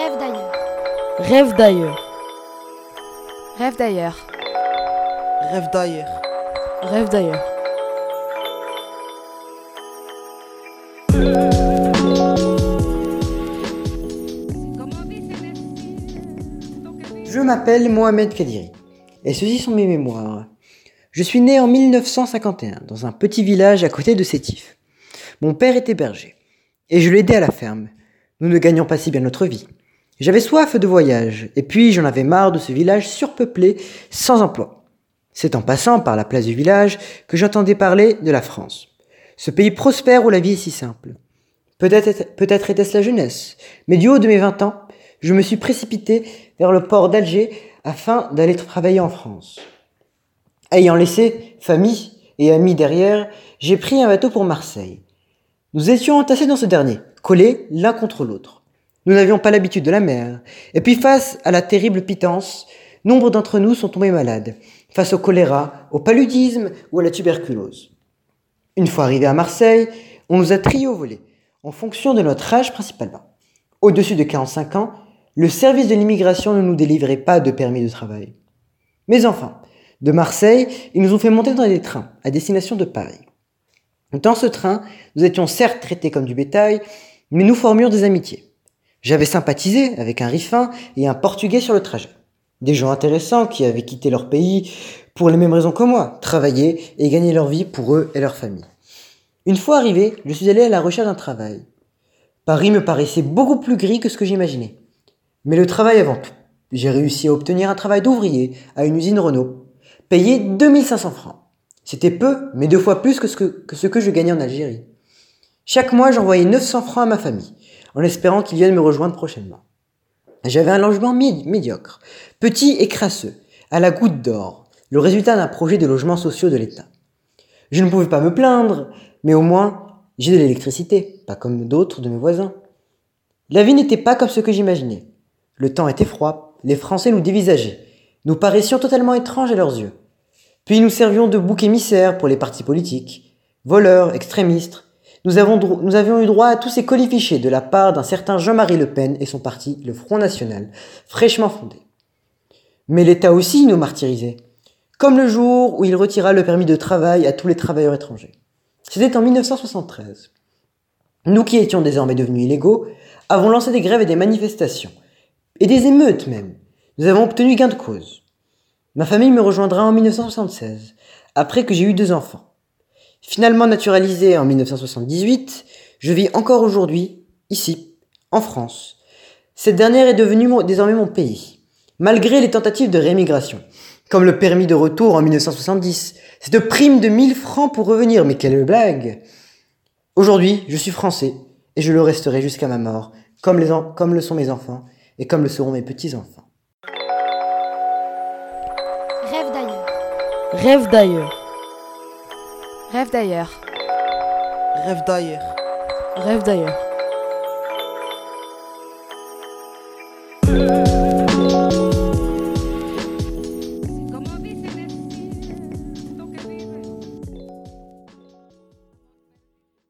Rêve d'ailleurs. Rêve d'ailleurs. Rêve d'ailleurs. Rêve d'ailleurs. Rêve d'ailleurs. Je m'appelle Mohamed Kadiri et ceci sont mes mémoires. Je suis né en 1951 dans un petit village à côté de Sétif. Mon père était berger et je l'aidais à la ferme. Nous ne gagnions pas si bien notre vie. J'avais soif de voyage et puis j'en avais marre de ce village surpeuplé, sans emploi. C'est en passant par la place du village que j'entendais parler de la France. Ce pays prospère où la vie est si simple. Peut-être peut-être était-ce la jeunesse, mais du haut de mes 20 ans, je me suis précipité vers le port d'Alger afin d'aller travailler en France. Ayant laissé famille et amis derrière, j'ai pris un bateau pour Marseille. Nous étions entassés dans ce dernier, collés l'un contre l'autre. Nous n'avions pas l'habitude de la mer. Et puis face à la terrible pitance, nombre d'entre nous sont tombés malades, face au choléra, au paludisme ou à la tuberculose. Une fois arrivés à Marseille, on nous a triés au volet, en fonction de notre âge principalement. Au-dessus de 45 ans, le service de l'immigration ne nous délivrait pas de permis de travail. Mais enfin, de Marseille, ils nous ont fait monter dans des trains à destination de Paris. Dans ce train, nous étions certes traités comme du bétail, mais nous formions des amitiés. J'avais sympathisé avec un Riffin et un Portugais sur le trajet. Des gens intéressants qui avaient quitté leur pays pour les mêmes raisons que moi, travailler et gagner leur vie pour eux et leur famille. Une fois arrivé, je suis allé à la recherche d'un travail. Paris me paraissait beaucoup plus gris que ce que j'imaginais. Mais le travail avant tout. J'ai réussi à obtenir un travail d'ouvrier à une usine Renault, payé 2500 francs. C'était peu, mais deux fois plus que ce que, que ce que je gagnais en Algérie. Chaque mois, j'envoyais 900 francs à ma famille, en espérant qu'ils viennent me rejoindre prochainement. J'avais un logement médiocre, petit et crasseux, à la goutte d'or, le résultat d'un projet de logements sociaux de l'État. Je ne pouvais pas me plaindre, mais au moins, j'ai de l'électricité, pas comme d'autres de mes voisins. La vie n'était pas comme ce que j'imaginais. Le temps était froid, les Français nous dévisageaient. Nous paraissions totalement étranges à leurs yeux. Puis nous servions de bouc émissaire pour les partis politiques, voleurs, extrémistes. Nous, avions eu droit à tous ces colifichés de la part d'un certain Jean-Marie Le Pen et son parti, le Front National, fraîchement fondé. Mais l'État aussi nous martyrisait, comme le jour où il retira le permis de travail à tous les travailleurs étrangers. C'était en 1973. Nous qui étions désormais devenus illégaux, avons lancé des grèves et des manifestations et des émeutes même. Nous avons obtenu gain de cause. Ma famille me rejoindra en 1976, après que j'ai eu deux enfants. Finalement naturalisé en 1978, je vis encore aujourd'hui, ici, en France. Cette dernière est devenue désormais mon pays, malgré les tentatives de rémigration, comme le permis de retour en 1970, cette prime de 1000 francs pour revenir, mais quelle blague Aujourd'hui, je suis français, et je le resterai jusqu'à ma mort, comme, les comme le sont mes enfants, et comme le seront mes petits-enfants. Rêve d'ailleurs. Rêve d'ailleurs. Rêve d'ailleurs. Rêve d'ailleurs. Rêve d'ailleurs.